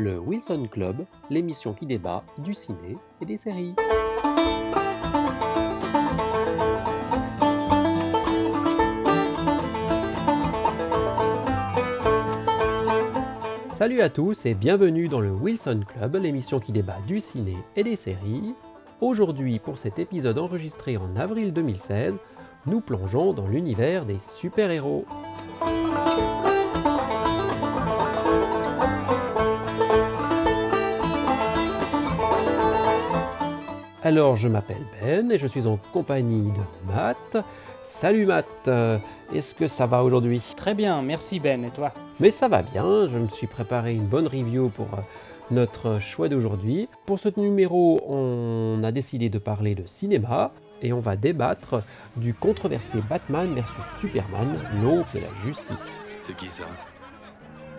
le Wilson Club, l'émission qui débat du ciné et des séries. Salut à tous et bienvenue dans le Wilson Club, l'émission qui débat du ciné et des séries. Aujourd'hui, pour cet épisode enregistré en avril 2016, nous plongeons dans l'univers des super-héros. Alors, je m'appelle Ben et je suis en compagnie de Matt. Salut Matt, euh, est-ce que ça va aujourd'hui? Très bien, merci Ben, et toi? Mais ça va bien, je me suis préparé une bonne review pour euh, notre choix d'aujourd'hui. Pour ce numéro, on a décidé de parler de cinéma et on va débattre du controversé Batman versus Superman, l'aube de la justice. C'est qui ça?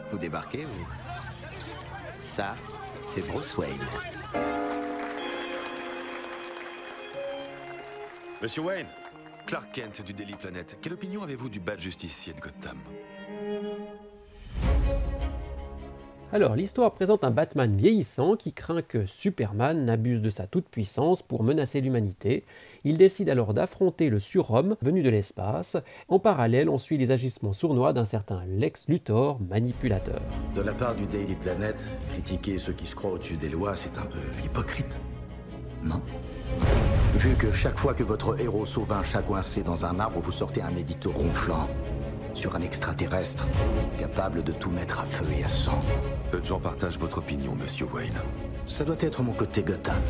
Vous débarquez, vous? Ça, c'est Bruce Wayne. Monsieur Wayne, Clark Kent du Daily Planet, quelle opinion avez-vous du bad justicier de Gotham? Alors, l'histoire présente un Batman vieillissant qui craint que Superman n'abuse de sa toute-puissance pour menacer l'humanité. Il décide alors d'affronter le surhomme venu de l'espace. En parallèle, on suit les agissements sournois d'un certain Lex Luthor, manipulateur. De la part du Daily Planet, critiquer ceux qui se croient au-dessus des lois, c'est un peu hypocrite. Non? Vu que chaque fois que votre héros sauve un chat coincé dans un arbre, vous sortez un édito ronflant sur un extraterrestre capable de tout mettre à feu et à sang. Peu de gens partagent votre opinion, monsieur Wayne. Ça doit être mon côté Gotham.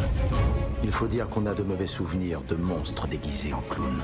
Il faut dire qu'on a de mauvais souvenirs de monstres déguisés en clowns.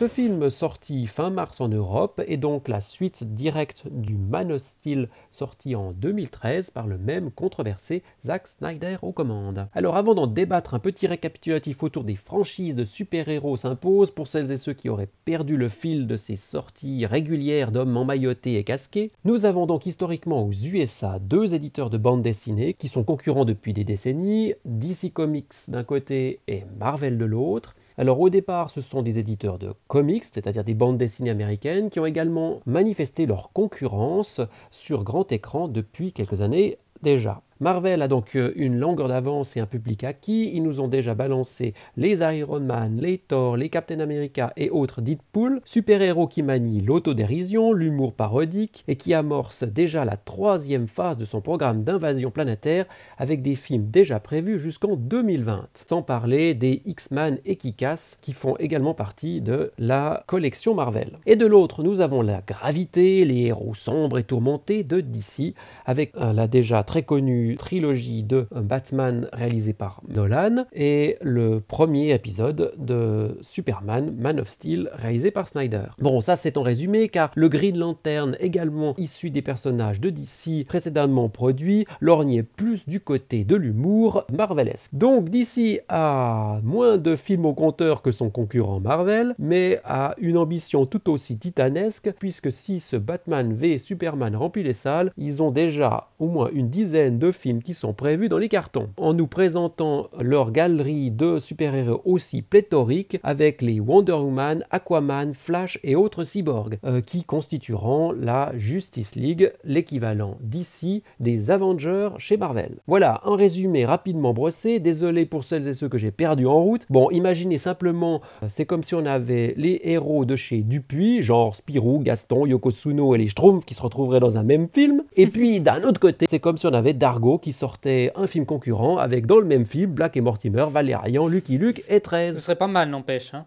Ce film sorti fin mars en Europe est donc la suite directe du Man Steel sorti en 2013 par le même controversé Zack Snyder aux commandes. Alors avant d'en débattre, un petit récapitulatif autour des franchises de super-héros s'impose pour celles et ceux qui auraient perdu le fil de ces sorties régulières d'hommes emmaillotés et casqués. Nous avons donc historiquement aux USA deux éditeurs de bande dessinée qui sont concurrents depuis des décennies, DC Comics d'un côté et Marvel de l'autre. Alors au départ, ce sont des éditeurs de comics, c'est-à-dire des bandes dessinées américaines, qui ont également manifesté leur concurrence sur grand écran depuis quelques années déjà. Marvel a donc euh, une longueur d'avance et un public acquis. Ils nous ont déjà balancé les Iron Man, les Thor, les Captain America et autres Deadpool, super-héros qui manient l'autodérision, l'humour parodique et qui amorce déjà la troisième phase de son programme d'invasion planétaire avec des films déjà prévus jusqu'en 2020. Sans parler des X-Men et Kikas qui font également partie de la collection Marvel. Et de l'autre, nous avons la gravité, les héros sombres et tourmentés de DC avec euh, la déjà très connue trilogie de Batman réalisée par Nolan et le premier épisode de Superman, Man of Steel, réalisé par Snyder. Bon, ça c'est en résumé car le Green Lantern, également issu des personnages de DC précédemment produits, lorgnait plus du côté de l'humour marvelesque. Donc DC a moins de films au compteur que son concurrent Marvel, mais a une ambition tout aussi titanesque puisque si ce Batman v Superman remplit les salles, ils ont déjà au moins une dizaine de films qui sont prévus dans les cartons, en nous présentant leur galerie de super-héros aussi pléthorique avec les Wonder Woman, Aquaman, Flash et autres cyborgs, euh, qui constitueront la Justice League, l'équivalent d'ici des Avengers chez Marvel. Voilà, un résumé rapidement brossé, désolé pour celles et ceux que j'ai perdus en route. Bon, imaginez simplement, euh, c'est comme si on avait les héros de chez Dupuis, genre Spirou, Gaston, Yokosuno et les Schtroumpfs qui se retrouveraient dans un même film, et puis d'un autre côté, c'est comme si on avait Qui sortait un film concurrent avec dans le même film Black et Mortimer, Valérian, Lucky Luke et 13. Ce serait pas mal, n'empêche. Hein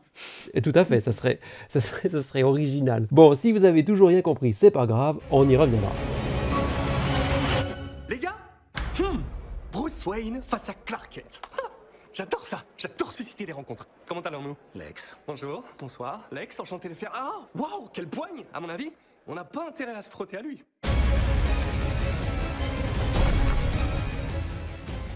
et tout à fait, ça serait, ça, serait, ça serait original. Bon, si vous avez toujours rien compris, c'est pas grave, on y reviendra. Les gars? Hmm. Bruce Wayne face à Clark Kent. Ah, j'adore ça, j'adore susciter les rencontres. Comment allons-nous? Lex. Bonjour, bonsoir. Lex, enchanté de faire. Ah, waouh, quelle poigne À mon avis, on n'a pas intérêt à se frotter à lui.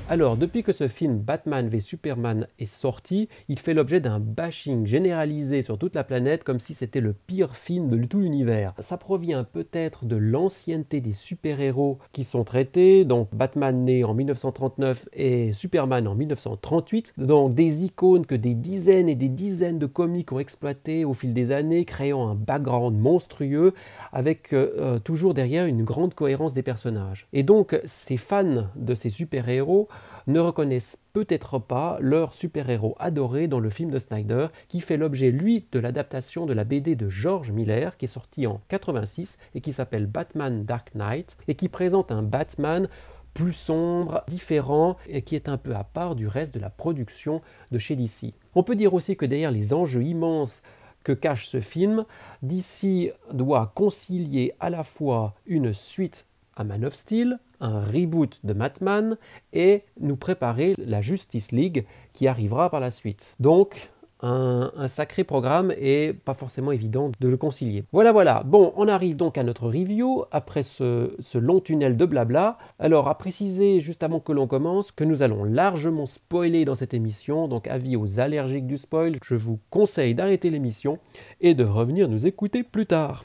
Alors, depuis que ce film Batman v Superman est sorti, il fait l'objet d'un bashing généralisé sur toute la planète comme si c'était le pire film de tout l'univers. Ça provient peut-être de l'ancienneté des super-héros qui sont traités, donc Batman né en 1939 et Superman en 1938, donc des icônes que des dizaines et des dizaines de comiques ont exploité au fil des années, créant un background monstrueux avec euh, euh, toujours derrière une grande cohérence des personnages. Et donc, ces fans de ces super-héros ne reconnaissent peut-être pas leur super-héros adoré dans le film de Snyder, qui fait l'objet, lui, de l'adaptation de la BD de George Miller, qui est sorti en 86 et qui s'appelle Batman Dark Knight, et qui présente un Batman plus sombre, différent, et qui est un peu à part du reste de la production de chez DC. On peut dire aussi que derrière les enjeux immenses que cache ce film, DC doit concilier à la fois une suite à Man of Steel, un reboot de Batman et nous préparer la Justice League qui arrivera par la suite. Donc, un, sacré programme et pas forcément évident de le concilier. Voilà, voilà. Bon, on arrive donc à notre review après ce, ce long tunnel de blabla. Alors, à préciser juste avant que l'on commence que nous allons largement spoiler dans cette émission, donc avis aux allergiques du spoil, je vous conseille d'arrêter l'émission et de revenir nous écouter plus tard.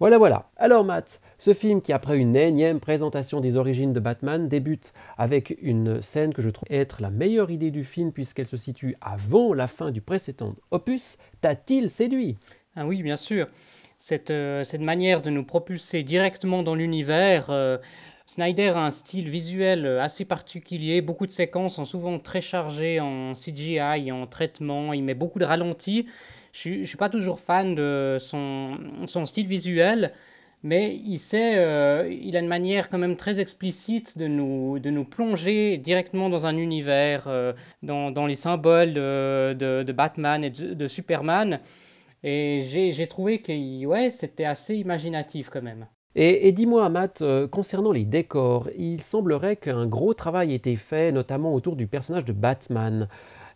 Voilà, voilà. Alors Matt, ce film qui après une énième présentation des origines de Batman débute avec une scène que je trouve être la meilleure idée du film puisqu'elle se situe avant la fin du précédent opus, t'a-t-il séduit? Ah oui, bien sûr. Cette, euh, cette, manière de nous propulser directement dans l'univers... Euh, Snyder a un style visuel assez particulier, beaucoup de séquences sont souvent très chargées en CGI, en traitement, il met beaucoup de ralentis, je ne suis pas toujours fan de son, son style visuel, mais il sait, euh, il a une manière quand même très explicite de nous, de nous plonger directement dans un univers, euh, dans, dans, les symboles de, de, Batman et de, Superman. Et j'ai trouvé que ouais, c'était assez imaginatif quand même. Et, dis-moi, Matt, euh, concernant les décors, il semblerait qu'un gros travail ait été fait, notamment autour du personnage de Batman.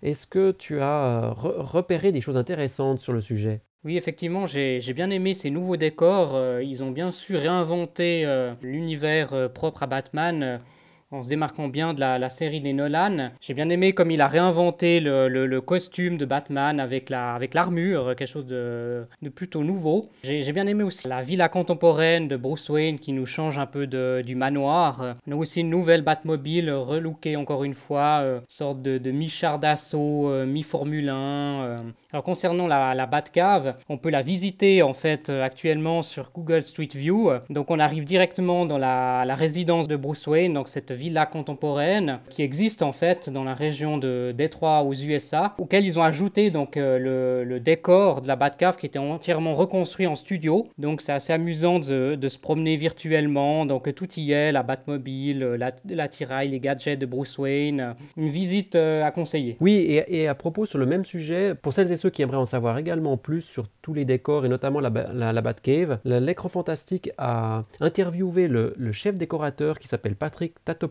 Est-ce que tu as repéré des choses intéressantes sur le sujet? Oui, effectivement, j'ai bien aimé ces nouveaux décors. Euh, ils ont bien su réinventer euh, l'univers propre à Batman en se démarquant bien de la, série des Nolan. J'ai bien aimé comme il a réinventé le, costume de Batman avec la avec l'armure, quelque chose de, plutôt nouveau. J'ai bien aimé aussi la villa contemporaine de Bruce Wayne qui nous change un peu du manoir. On a aussi une nouvelle Batmobile relookée encore une fois, euh, sorte de, mi-char d'assaut, euh, mi-Formule 1. Euh. Alors concernant la, la Batcave, on peut la visiter en fait actuellement sur Google Street View. Donc on arrive directement dans la, la résidence de Bruce Wayne, donc cette villa contemporaine qui existe en fait dans la région de Détroit aux USA, auquel ils ont ajouté donc euh, le, décor de la Batcave qui était entièrement reconstruit en studio. Donc c'est assez amusant de, se promener virtuellement. Donc tout y est, la Batmobile, la, la tiraille, les gadgets de Bruce Wayne. Une visite euh, à conseiller. Oui, et, à propos sur le même sujet, pour celles et ceux qui aimeraient en savoir également plus sur tous les décors et notamment la, la, Batcave, l'écran fantastique a interviewé le, le chef décorateur qui s'appelle Patrick Tato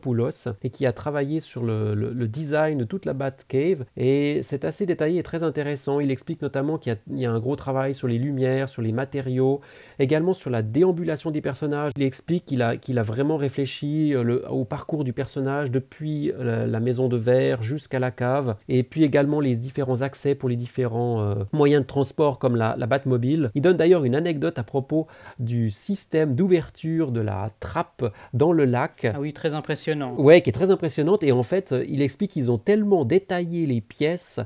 et qui a travaillé sur le, design de toute la Batcave. Et c'est assez détaillé et très intéressant. Il explique notamment qu'il y, a un gros travail sur les lumières, sur les matériaux, également sur la déambulation des personnages. Il explique qu'il a, vraiment réfléchi euh, au parcours du personnage depuis la, maison de verre jusqu'à la cave. Et puis également les différents accès pour les différents euh, moyens de transport comme la, la Batmobile. Il donne d'ailleurs une anecdote à propos du système d'ouverture de la trappe dans le lac. Ah oui, très impressionnant Ouais, qui est très impressionnante. Et en fait, il explique qu'ils ont tellement détaillé les pièces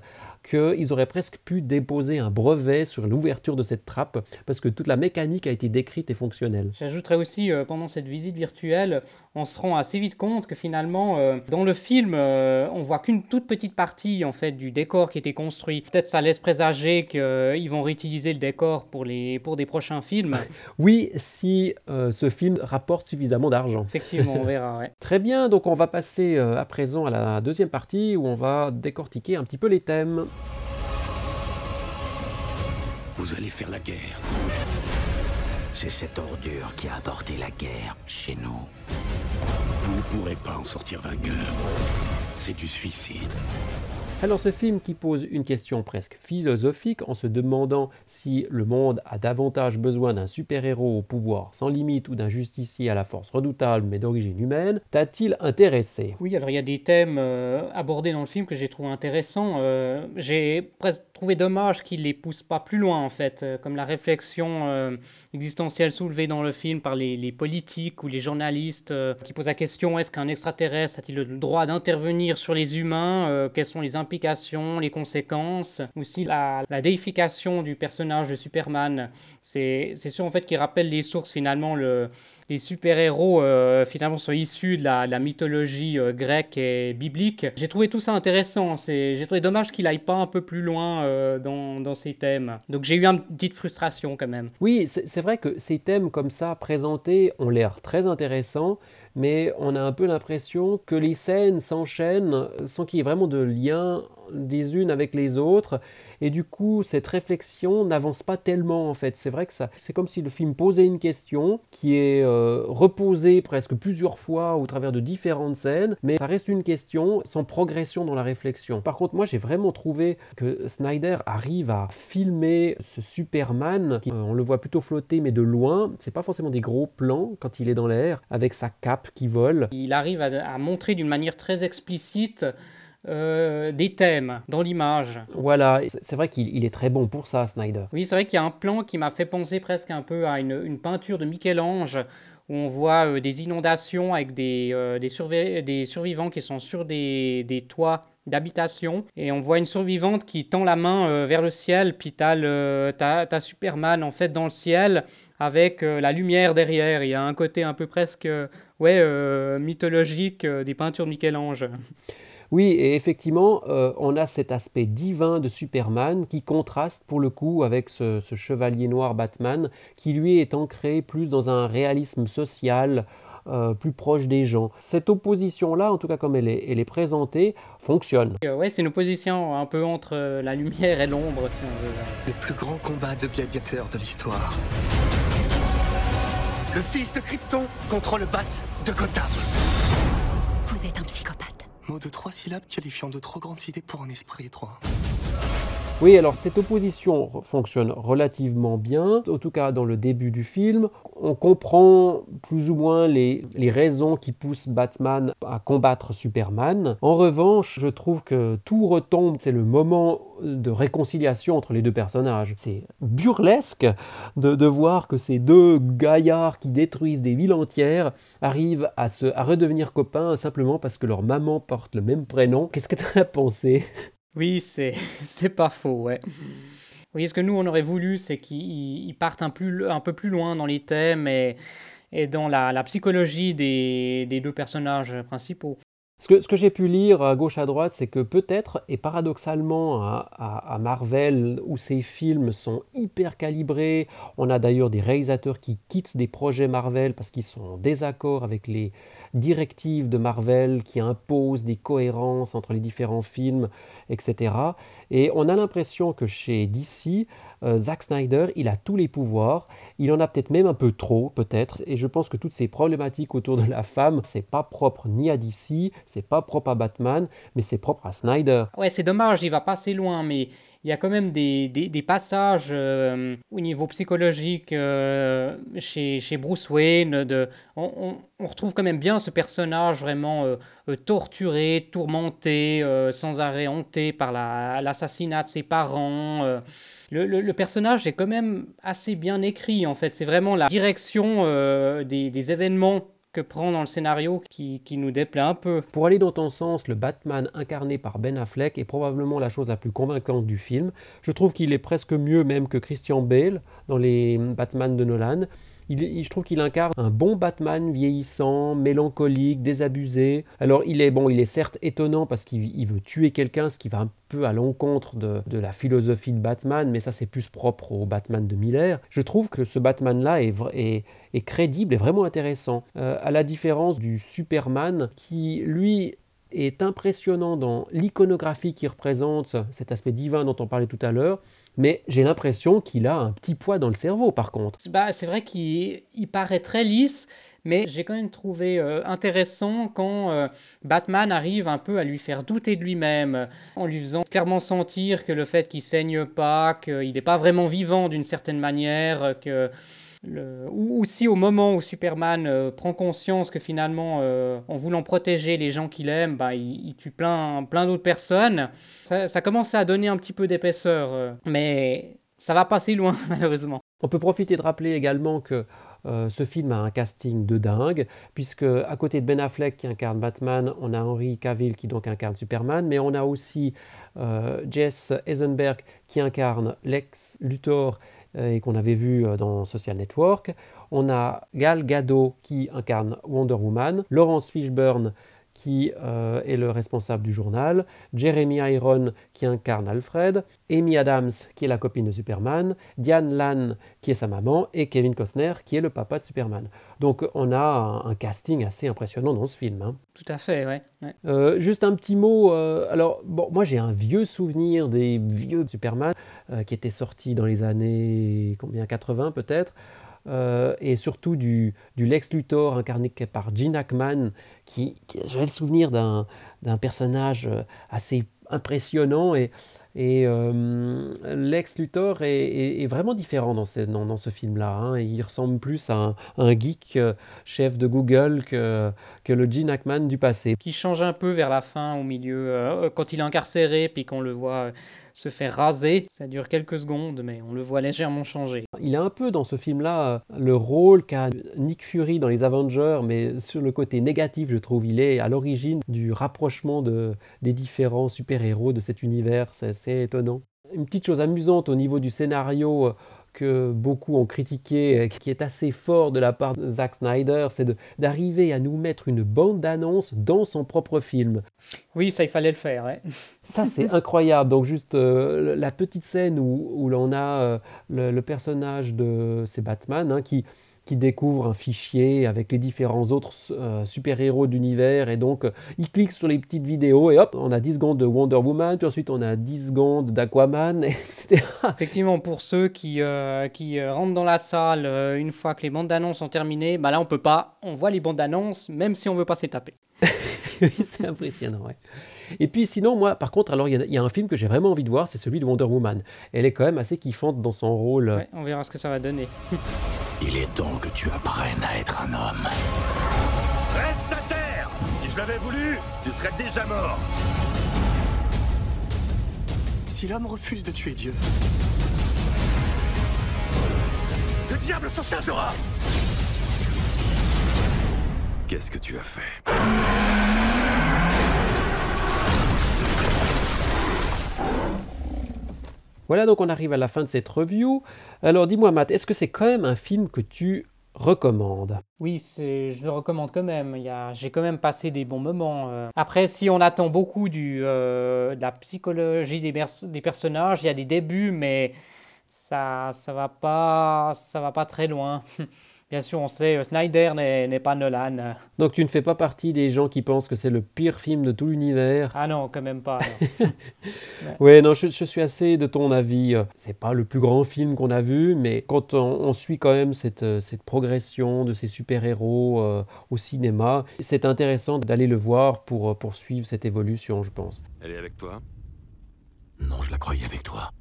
qu'ils auraient presque pu déposer un brevet sur l'ouverture de cette trappe parce que toute la mécanique a été décrite et fonctionnelle. J'ajouterais aussi, euh, pendant cette visite virtuelle, on se rend assez vite compte que finalement, euh, dans le film, euh, on voit qu'une toute petite partie en fait du décor qui était construit. Peut-être ça laisse présager qu'ils vont réutiliser le décor pour, les, pour des prochains films. oui, si ce film rapporte suffisamment d'argent. Effectivement, on verra. Ouais. Très bien, donc on va passer à présent à la deuxième partie où on va décortiquer un petit peu les thèmes. Vous allez faire la guerre. C'est cette ordure qui a apporté la guerre chez nous. Vous ne pourrez pas en sortir vainqueur. C'est du suicide. Alors ce film qui pose une question presque philosophique en se demandant si le monde a davantage besoin d'un super-héros au pouvoir sans limite ou d'un justicier à la force redoutable mais d'origine humaine, t'a-t-il intéressé? Oui, alors il y a des thèmes euh, abordés dans le film que j'ai trouvé intéressants. Euh, j'ai presque trouvé dommage qu'il les pousse pas plus loin en fait, euh, comme la réflexion existentielle soulevée dans le film par les, politiques ou les journalistes qui posent la question est-ce qu'un extraterrestre a-t-il le droit d'intervenir sur les humains? Quelles sont les les conséquences, aussi la, déification du personnage de Superman. C'est sûr en fait qui rappelle les sources finalement le, les super-héros euh, finalement sont issus de la, mythologie euh, grecque et biblique. J'ai trouvé tout ça intéressant. J'ai trouvé dommage qu'il aille pas un peu plus loin euh, dans, dans, ces thèmes. Donc j'ai eu une petite frustration quand même. Oui, c'est vrai que ces thèmes comme ça présentés ont l'air très intéressants mais on a un peu l'impression que les scènes s'enchaînent sans qu'il y ait vraiment de lien des unes avec les autres et du coup, cette réflexion n'avance pas tellement en fait. C'est vrai que ça, c'est comme si le film posait une question qui est euh, reposée presque plusieurs fois au travers de différentes scènes, mais ça reste une question sans progression dans la réflexion. Par contre, moi, j'ai vraiment trouvé que Snyder arrive à filmer ce Superman, qui, euh, on le voit plutôt flotter, mais de loin. C'est pas forcément des gros plans quand il est dans l'air, avec sa cape qui vole. Il arrive à montrer d'une manière très explicite euh, des thèmes dans l'image. Voilà, c'est vrai qu'il est très bon pour ça, Snyder. Oui, c'est vrai qu'il y a un plan qui m'a fait penser presque un peu à une, peinture de Michel-Ange où on voit euh, des inondations avec des, euh, des, survivants qui sont sur des, toits d'habitation et on voit une survivante qui tend la main vers le ciel puis t'as, as, Superman en fait dans le ciel avec la lumière derrière il y a un côté un peu presque ouais mythologique des peintures de Michel-Ange oui, et effectivement, euh, on a cet aspect divin de Superman qui contraste pour le coup avec ce, chevalier noir Batman, qui lui est ancré plus dans un réalisme social. Euh, plus proche des gens. Cette opposition-là, en tout cas comme elle est, elle est présentée, fonctionne. Euh, ouais, c'est une opposition un peu entre la lumière et l'ombre, si on veut. Le plus grand combat de gladiateurs de l'histoire. Le fils de Krypton contre le Bat de Gotham. Vous êtes un psychopathe. De trois syllabes qualifiant de trop grandes idées pour un esprit étroit. Oui, alors cette opposition fonctionne relativement bien, en tout cas dans le début du film. On comprend plus ou moins les, raisons qui poussent Batman à combattre Superman. En revanche, je trouve que tout retombe, c'est le moment de réconciliation entre les deux personnages. C'est burlesque de, voir que ces deux gaillards qui détruisent des villes entières arrivent à, se, à redevenir copains simplement parce que leur maman porte le même prénom. Qu'est-ce que tu as pensé? Oui, c'est, c'est pas faux, ouais. Oui, ce que nous, on aurait voulu, c'est qu'ils partent un, plus, un peu plus loin dans les thèmes et, et dans la, la psychologie des, des, deux personnages principaux. Ce que, ce que j'ai pu lire à gauche à droite, c'est que peut-être, et paradoxalement à, à, Marvel, où ces films sont hyper calibrés, on a d'ailleurs des réalisateurs qui quittent des projets Marvel parce qu'ils sont en désaccord avec les directives de Marvel qui imposent des cohérences entre les différents films, etc. Et on a l'impression que chez DC, euh, Zack Snyder, il a tous les pouvoirs, il en a peut-être même un peu trop, peut-être, et je pense que toutes ces problématiques autour de la femme, c'est pas propre ni à DC, c'est pas propre à Batman, mais c'est propre à Snyder. Ouais, c'est dommage, il va pas assez loin, mais il y a quand même des, des, passages euh, au niveau psychologique euh, chez, chez, Bruce Wayne. De, on, on, retrouve quand même bien ce personnage vraiment euh, torturé, tourmenté, sans arrêt hanté par l'assassinat de ses parents. Le, le, personnage est quand même assez bien écrit en fait. C'est vraiment la direction des, des événements que prend dans le scénario qui, qui, nous déplaît un peu. Pour aller dans ton sens, le Batman incarné par Ben Affleck est probablement la chose la plus convaincante du film. Je trouve qu'il est presque mieux même que Christian Bale dans les Batman de Nolan je trouve qu'il incarne un bon Batman vieillissant, mélancolique, désabusé. Alors il est bon, il est certes étonnant parce qu'il veut tuer quelqu'un, ce qui va un peu à l'encontre de, la philosophie de Batman, mais ça c'est plus propre au Batman de Miller. Je trouve que ce Batman-là est, est, crédible et vraiment intéressant. Euh, à la différence du Superman qui, lui, est impressionnant dans l'iconographie qui représente cet aspect divin dont on parlait tout à l'heure, mais j'ai l'impression qu'il a un petit poids dans le cerveau par contre. Bah, c'est vrai qu'il il paraît très lisse, mais j'ai quand même trouvé euh, intéressant quand euh, Batman arrive un peu à lui faire douter de lui-même, en lui faisant clairement sentir que le fait qu'il saigne pas, qu'il n'est pas vraiment vivant d'une certaine manière, que ou aussi au moment où Superman euh, prend conscience que finalement, en voulant protéger les gens qu'il aime, bah, il, tue plein, plein d'autres personnes, ça, commence à donner un petit peu d'épaisseur, mais ça va pas si loin malheureusement. On peut profiter de rappeler également que euh, ce film a un casting de dingue, puisque à côté de Ben Affleck qui incarne Batman, on a Henry Cavill qui donc incarne Superman, mais on a aussi euh, Jess Eisenberg qui incarne Lex Luthor euh, et qu'on avait vu dans Social Network. On a Gal Gadot qui incarne Wonder Woman, Laurence Fishburne qui euh, est le responsable du journal, Jeremy Iron qui incarne Alfred, Amy Adams qui est la copine de Superman, Diane Lann qui est sa maman et Kevin Costner qui est le papa de Superman. Donc on a un, casting assez impressionnant dans ce film. Hein. Tout à fait, ouais. Euh, juste un petit mot. Euh, alors bon, moi j'ai un vieux souvenir des vieux Superman qui étaient sortis dans les années combien 80 peut-être. Euh, et surtout du, du, Lex Luthor incarné par Gene Hackman, qui, j'avais le souvenir d'un personnage euh, assez impressionnant et, et euh, Lex Luthor est, vraiment différent dans ce, dans, ce film-là. Hein. Il ressemble plus à un, geek chef de Google que, que le Gene Hackman du passé. Qui change un peu vers la fin, au milieu, quand il est incarcéré, puis qu'on le voit se faire raser. Ça dure quelques secondes, mais on le voit légèrement changer. Il a un peu dans ce film-là le rôle qu'a Nick Fury dans les Avengers, mais sur le côté négatif, je trouve, il est à l'origine du rapprochement de, des différents super-héros de cet univers. C'est assez étonnant. Une petite chose amusante au niveau du scénario, que beaucoup ont critiqué, qui est assez fort de la part de Zack Snyder, c'est d'arriver à nous mettre une bande d'annonce dans son propre film. Oui, ça, il fallait le faire. Ça, c'est incroyable. Donc, juste euh, la petite scène où, où l'on a euh, le, personnage de... C'est Batman, hein, qui qui découvre un fichier avec les différents autres euh, super-héros d'univers et donc euh, il clique sur les petites vidéos et hop, on a 10 secondes de Wonder Woman, puis ensuite on a 10 secondes d'Aquaman, etc. Effectivement, pour ceux qui, euh, qui rentrent dans la salle une fois que les bandes d'annonces sont terminées, bah là on peut pas, on voit les bandes d'annonces même si on veut pas s'y taper. c'est impressionnant, ouais. Et puis sinon, moi, par contre, alors il y, a un film que j'ai vraiment envie de voir, c'est celui de Wonder Woman. Elle est quand même assez kiffante dans son rôle. Ouais, on verra ce que ça va donner. il est temps que tu apprennes à être un homme. Reste à terre Si je l'avais voulu, tu serais déjà mort. Si l'homme refuse de tuer Dieu, le diable s'en chargera Qu'est-ce que tu as fait? Voilà, donc on arrive à la fin de cette review. Alors dis-moi Matt, est-ce que c'est quand même un film que tu recommandes? Oui, je le recommande quand même. J'ai quand même passé des bons moments. Euh. Après, si on attend beaucoup du, euh, de la psychologie des, des personnages, il y a des débuts, mais ça ça va pas ça va pas très loin. Bien sûr, on sait, euh, Snyder n'est pas Nolan. Donc tu ne fais pas partie des gens qui pensent que c'est le pire film de tout l'univers Ah non, quand même pas. ouais. non, je, suis assez de ton avis. C'est pas le plus grand film qu'on a vu, mais quand on, suit quand même cette, euh, cette, progression de ces super-héros euh, au cinéma, c'est intéressant d'aller le voir pour poursuivre cette évolution, je pense. Elle est avec toi? Non, je la croyais avec toi.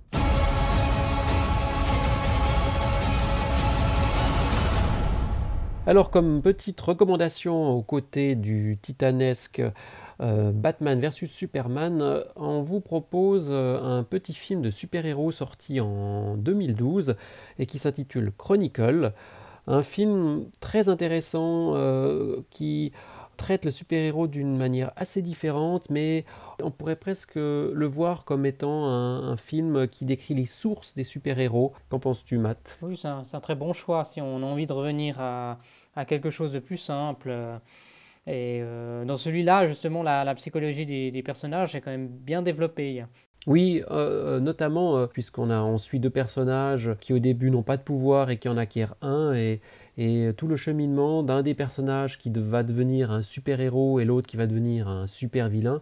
Alors comme petite recommandation aux côtés du titanesque euh, Batman vs Superman, euh, on vous propose euh, un petit film de super-héros sorti en 2012 et qui s'intitule Chronicle. Un film très intéressant qui traite le super-héros d'une manière assez différente, mais on pourrait presque le voir comme étant un, film qui décrit les sources des super-héros. Qu'en penses-tu, Matt? Oui, c'est un, très bon choix si on a envie de revenir à, quelque chose de plus simple. Et euh, dans celui-là, justement, la, psychologie des, personnages est quand même bien développée. Oui, euh, euh, notamment puisqu'on suit deux personnages qui au début n'ont pas de pouvoir et qui en acquièrent un et, et tout le cheminement d'un des personnages qui va devenir un super-héros et l'autre qui va devenir un super-vilain.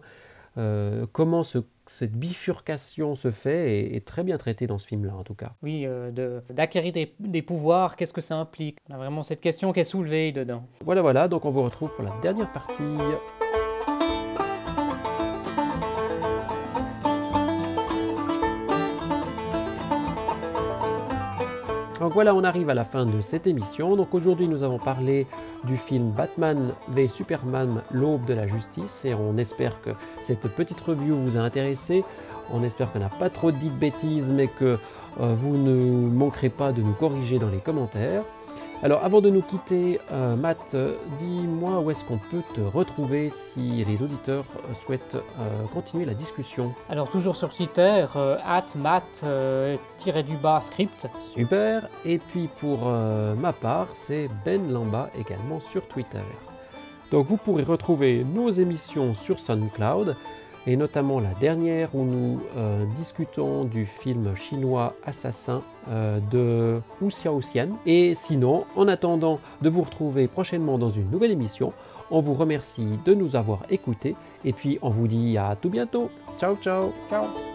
Euh, comment cette bifurcation se fait est, très bien traité dans ce film-là, en tout cas. Oui, d'acquérir des, des, pouvoirs, qu'est-ce que ça implique? On a vraiment cette question qui est soulevée dedans. Voilà, voilà, donc on vous retrouve pour la dernière partie. Donc voilà, on arrive à la fin de cette émission. Donc aujourd'hui, nous avons parlé du film Batman v Superman, l'aube de la justice, et on espère que cette petite review vous a intéressé. On espère qu'on n'a pas trop dit de bêtises, mais que euh, vous ne manquerez pas de nous corriger dans les commentaires. Alors avant de nous quitter, euh, Matt, dis-moi où est-ce qu'on peut te retrouver si les auditeurs souhaitent euh, continuer la discussion. Alors toujours sur Twitter, euh, at Matt-du-bas script. Super, et puis pour ma part, c'est Ben Lamba également sur Twitter. Donc vous pourrez retrouver nos émissions sur SoundCloud et notamment la dernière où nous euh, discutons du film chinois Assassin euh, de Wu Xiaoxian. Et sinon, en attendant de vous retrouver prochainement dans une nouvelle émission, on vous remercie de nous avoir écoutés et puis on vous dit à tout bientôt. Ciao ciao Ciao